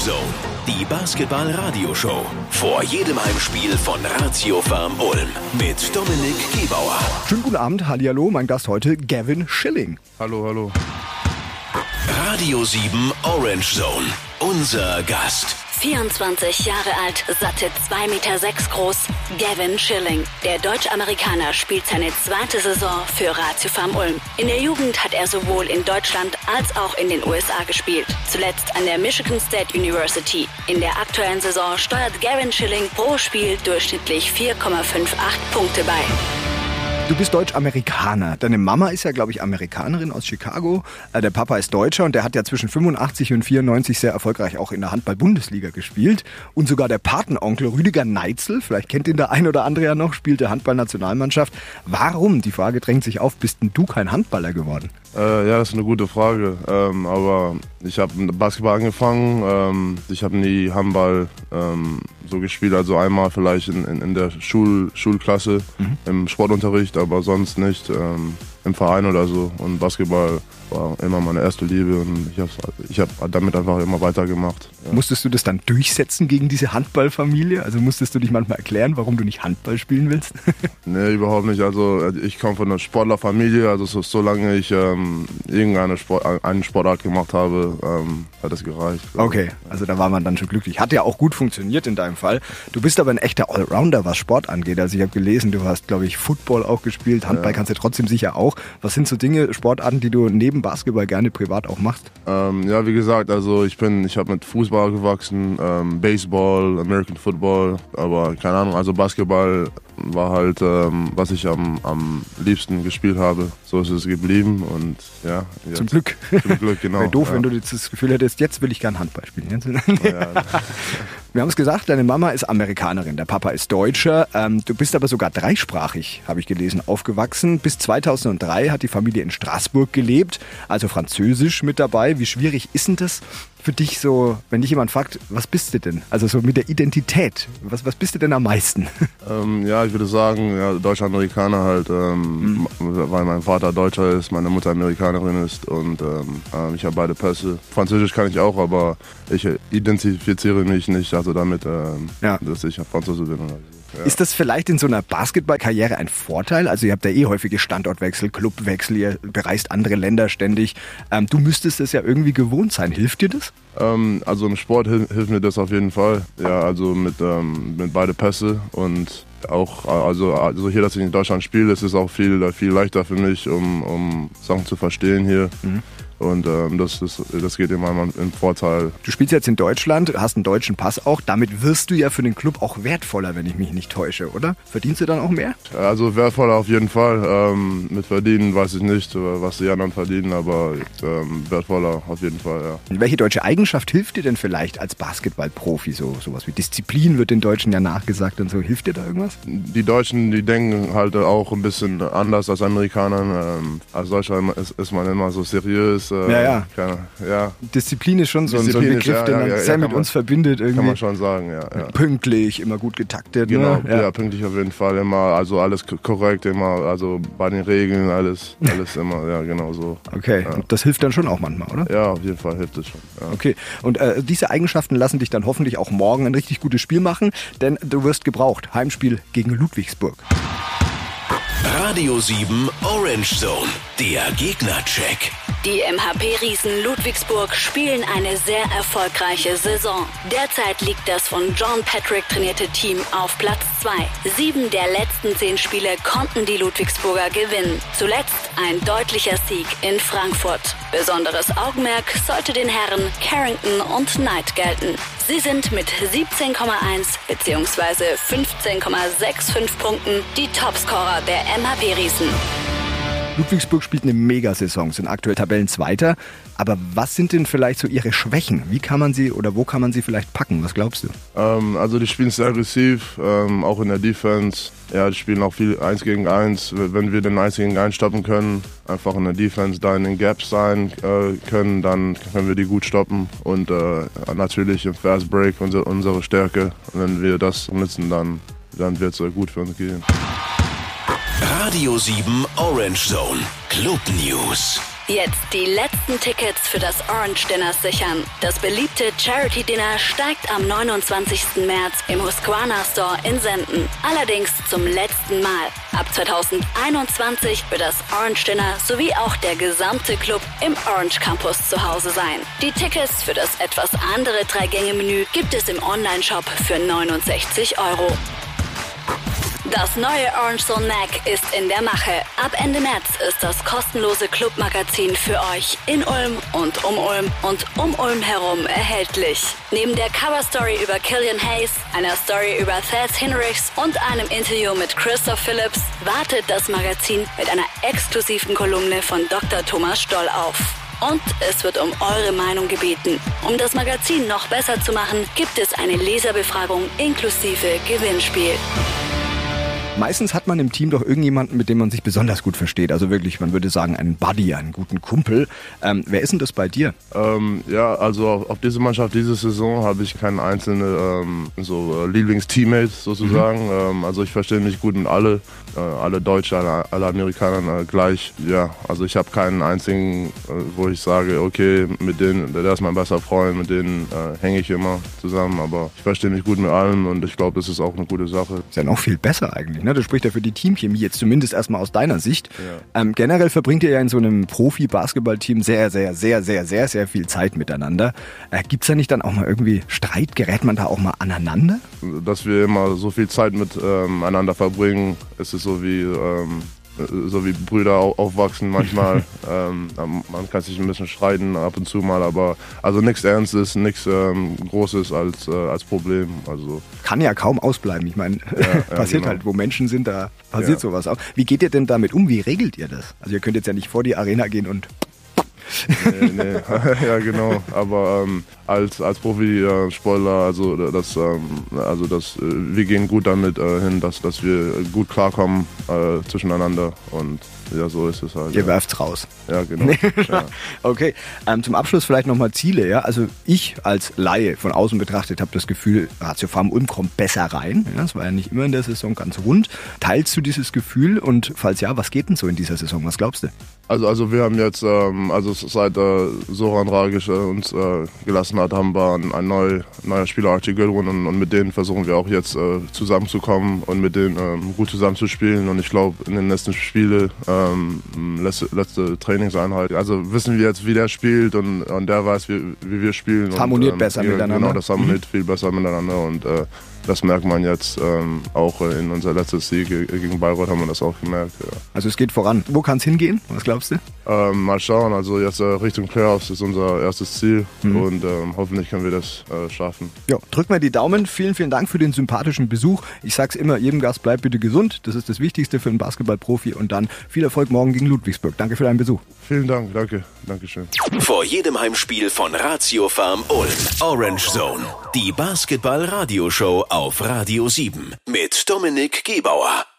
Zone, die Basketball-Radioshow. Vor jedem Heimspiel von Ratio Farm Ulm mit Dominik Gebauer. Schönen guten Abend, Hallihallo, mein Gast heute Gavin Schilling. Hallo, hallo. Radio 7 Orange Zone, unser Gast. 24 Jahre alt, satte 2,6 Meter sechs groß, Gavin Schilling. Der Deutsch-Amerikaner spielt seine zweite Saison für Ratio Farm Ulm. In der Jugend hat er sowohl in Deutschland als auch in den USA gespielt. Zuletzt an der Michigan State University. In der aktuellen Saison steuert Gavin Schilling pro Spiel durchschnittlich 4,58 Punkte bei. Du bist Deutsch-Amerikaner. Deine Mama ist ja, glaube ich, Amerikanerin aus Chicago. Äh, Der Papa ist Deutscher und der hat ja zwischen 85 und 94 sehr erfolgreich auch in der Handball-Bundesliga gespielt. Und sogar der Patenonkel Rüdiger Neitzel, vielleicht kennt ihn der ein oder andere ja noch, spielte Handball-Nationalmannschaft. Warum, die Frage drängt sich auf, bist denn du kein Handballer geworden? Äh, ja, das ist eine gute Frage. Ähm, aber ich habe Basketball angefangen. Ähm, ich habe nie Handball ähm, so gespielt. Also einmal vielleicht in, in, in der Schul, Schulklasse, im Sportunterricht, aber sonst nicht ähm, im Verein oder so. Und Basketball war immer meine erste Liebe und ich habe ich hab damit einfach immer weitergemacht. Ja. Musstest du das dann durchsetzen gegen diese Handballfamilie? Also musstest du dich manchmal erklären, warum du nicht Handball spielen willst? Nee, überhaupt nicht. Also äh, ich komme von einer Sportlerfamilie. Also so, solange ich ähm, irgendeine Sport, eine Sportart gemacht habe, ähm, hat es gereicht. Okay, also da war man dann schon glücklich. Hat ja auch gut funktioniert in deinem Fall. Du bist aber ein echter Allrounder, was Sport angeht. Also ich habe gelesen, du hast, glaube ich, Football auch gespielt. Handball kannst du trotzdem sicher auch. Was sind so Dinge, Sportarten, die du neben Basketball gerne privat auch machst? Ähm, ja, wie gesagt, also ich bin, ich habe mit Fußball gewachsen, ähm, Baseball, American Football, aber keine Ahnung, also Basketball war halt, ähm, was ich am, am liebsten gespielt habe. So ist es geblieben und ja. Jetzt, Zum Glück. Zum Glück, genau. Wäre doof, ja. wenn du das Gefühl hättest, jetzt will ich gern Handball spielen. Ja, Wir haben es gesagt, deine Mama ist Amerikanerin, der Papa ist Deutscher. Ähm, du bist aber sogar dreisprachig, habe ich gelesen, aufgewachsen. Bis 2003 hat die Familie in Straßburg gelebt, also Französisch mit dabei. Wie schwierig ist denn das für dich so, wenn dich jemand fragt, was bist du denn? Also so mit der Identität, was, was bist du denn am meisten? ähm, ja, ich würde sagen, ja, Deutsch-Amerikaner halt, ähm, weil mein Vater Deutscher ist, meine Mutter Amerikanerin ist und ähm, ähm, ich habe beide Pässe. Französisch kann ich auch, aber ich identifiziere mich nicht also damit, ähm, Ja. dass ich Franzose bin oder so. Ja. Ist das vielleicht in so einer Basketballkarriere ein Vorteil? Also ihr habt ja eh häufige Standortwechsel, Clubwechsel, ihr bereist andere Länder ständig. Ähm, du müsstest es ja irgendwie gewohnt sein. Hilft dir das? Ähm, also im Sport hilft, hilft mir das auf jeden Fall. Ja, also mit, ähm, mit beide Pässe und auch, also, also hier, dass ich in Deutschland spiele, ist es auch viel, viel leichter für mich, um, um Sachen zu verstehen hier. Und ähm, das, das, das geht immer im Vorteil. Du spielst jetzt in Deutschland, hast einen deutschen Pass auch. Damit wirst du ja für den Club auch wertvoller, wenn ich mich nicht täusche, oder? Verdienst du dann auch mehr? Also wertvoller auf jeden Fall. Ähm, mit Verdienen weiß ich nicht, äh, was die anderen verdienen, aber ähm, wertvoller auf jeden Fall, ja. Und welche deutsche Eigenschaft hilft dir denn vielleicht als Basketballprofi? So sowas wie Disziplin wird den Deutschen ja nachgesagt und so. Hilft dir da irgendwas? Die Deutschen, die denken halt auch ein bisschen anders als Amerikaner. Ähm, als Deutscher ist, ist man immer so seriös. Äh, Ja, ja. Keine, ja, Disziplin ist schon so, ein- so ein ist, Begriff, ja, den man ja, sehr mit man- uns verbindet irgendwie. kann man schon sagen, ja. ja. Pünktlich, immer gut getaktet. Genau, ne? ja. pünktlich auf jeden Fall immer, also alles korrekt immer, also bei den Regeln alles, alles immer, ja genau so. Okay, und das hilft dann schon auch manchmal, oder? Ja, auf jeden Fall hilft es schon. Ja. Okay, und äh, diese Eigenschaften lassen dich dann hoffentlich auch morgen ein richtig gutes Spiel machen, denn du wirst gebraucht. Heimspiel gegen Ludwigsburg. Radio 7 Orange Zone, der Gegnercheck. Die MHP-Riesen Ludwigsburg spielen eine sehr erfolgreiche Saison. Derzeit liegt das von John Patrick trainierte Team auf Platz 2. Sieben der letzten zehn Spiele konnten die Ludwigsburger gewinnen. Zuletzt ein deutlicher Sieg in Frankfurt. Besonderes Augenmerk sollte den Herren Carrington und Knight gelten. Sie sind mit 17,1 bzw. 15,65 Punkten die Topscorer der MHP-Riesen. Ludwigsburg spielt eine Megasaison, sind aktuell Tabellenzweiter. Aber was sind denn vielleicht so ihre Schwächen? Wie kann man sie oder wo kann man sie vielleicht packen? Was glaubst du? Ähm, also die spielen sehr aggressiv, ähm, auch in der Defense. Ja, die spielen auch viel 1 gegen 1. Wenn wir den 1 gegen 1 stoppen können, einfach in der Defense da in den Gaps sein äh, können, dann können wir die gut stoppen. Und äh, natürlich im Fast Break unsere, unsere Stärke. Und wenn wir das nutzen, dann, dann wird es gut für uns gehen. Radio 7 Orange Zone, Club News. Jetzt die letzten Tickets für das Orange Dinner sichern. Das beliebte Charity Dinner steigt am 29. März im Husqvarna Store in Senden. Allerdings zum letzten Mal. Ab 2021 wird das Orange Dinner sowie auch der gesamte Club im Orange Campus zu Hause sein. Die Tickets für das etwas andere Drei-Gänge-Menü gibt es im Online-Shop für 69 Euro. Das neue Orange Zone Mac ist in der Mache. Ab Ende März ist das kostenlose Clubmagazin für euch in Ulm und um Ulm und um Ulm herum erhältlich. Neben der Coverstory über Killian Hayes, einer Story über Thad Hinrichs und einem Interview mit Christoph Phillips wartet das Magazin mit einer exklusiven Kolumne von Dr. Thomas Stoll auf. Und es wird um eure Meinung gebeten. Um das Magazin noch besser zu machen, gibt es eine Leserbefragung inklusive Gewinnspiel. Meistens hat man im Team doch irgendjemanden, mit dem man sich besonders gut versteht. Also wirklich, man würde sagen, einen Buddy, einen guten Kumpel. Ähm, wer ist denn das bei dir? Ähm, ja, also auf, auf diese Mannschaft, diese Saison habe ich keinen einzelnen ähm, so, äh, Lieblingsteammate sozusagen. Mhm. Ähm, also ich verstehe mich gut mit alle, äh, alle Deutsche, alle, alle Amerikaner äh, gleich. Ja, also ich habe keinen einzigen, äh, wo ich sage, okay, mit denen, der ist mein bester Freund, mit denen äh, hänge ich immer zusammen. Aber ich verstehe mich gut mit allen und ich glaube, das ist auch eine gute Sache. Ist ja noch viel besser eigentlich. Ne? Das spricht ja für die Teamchemie, jetzt zumindest erstmal aus deiner Sicht. Ja. Ähm, generell verbringt ihr ja in so einem Profi-Basketball-Team sehr, sehr, sehr, sehr, sehr, sehr viel Zeit miteinander. Äh, Gibt es da nicht dann auch mal irgendwie Streit? Gerät man da auch mal aneinander? Dass wir immer so viel Zeit miteinander ähm, verbringen, ist es so wie ähm, so wie Brüder aufwachsen manchmal. ähm, man kann sich ein bisschen streiten ab und zu mal, aber also nichts Ernstes, nichts ähm, Großes als, äh, als Problem. Also kann ja kaum ausbleiben. Ich meine, ja, passiert genau. halt, wo Menschen sind, da passiert sowas auch. Wie geht ihr denn damit um? Wie regelt ihr das? Also ihr könnt jetzt ja nicht vor die Arena gehen und nee, nee. ja genau. Aber ähm, als als Profi-Spoiler, also das, ähm, also das, äh, wir gehen gut damit äh, hin, dass dass wir gut klarkommen äh, zwischeneinander und ja, so ist es halt. Ihr ja. werft's raus. Ja, genau. ja. Okay, ähm, zum Abschluss vielleicht nochmal Ziele. Ja? Also ich als Laie von außen betrachtet habe das Gefühl, Ratio Farm Ulm kommt besser rein. Ja, das war ja nicht immer in der Saison ganz rund. Teilst du dieses Gefühl und falls ja, was geht denn so in dieser Saison? Was glaubst du? Also, also wir haben jetzt, ähm, also seit äh, Soran Ragic äh, uns äh, gelassen hat, haben wir ein, ein neu, neuer Spieler Archie Gilrun und, und, mit denen versuchen wir auch jetzt äh, zusammenzukommen und mit denen ähm, gut zusammenzuspielen und ich glaube in den nächsten Spielen ähm, letzte, letzte Trainingseinheit, also wissen wir jetzt wie der spielt und, und der weiß wie, wie wir spielen. Harmoniert und, ähm, besser miteinander. Genau, das harmoniert mhm. viel besser miteinander und äh, das merkt man jetzt ähm, auch in unser letztes Sieg gegen Bayreuth haben wir das auch gemerkt. Ja. Also es geht voran. Wo kann es hingehen? Was glaubst du? Ähm, mal schauen. Also jetzt äh, Richtung Playoffs ist unser erstes Ziel mhm. und ähm, hoffentlich können wir das äh, schaffen. Ja, drück mal die Daumen. Vielen, vielen Dank für den sympathischen Besuch. Ich sag's immer, jedem Gast bleibt bitte gesund. Das ist das Wichtigste für einen Basketballprofi und dann viel Erfolg morgen gegen Ludwigsburg. Danke für deinen Besuch. Vielen Dank, danke, Dankeschön. Vor jedem Heimspiel von Ratio Farm Ulm. Orange Zone. Die Basketball-Radioshow auf Radio 7 mit Dominik Gebauer.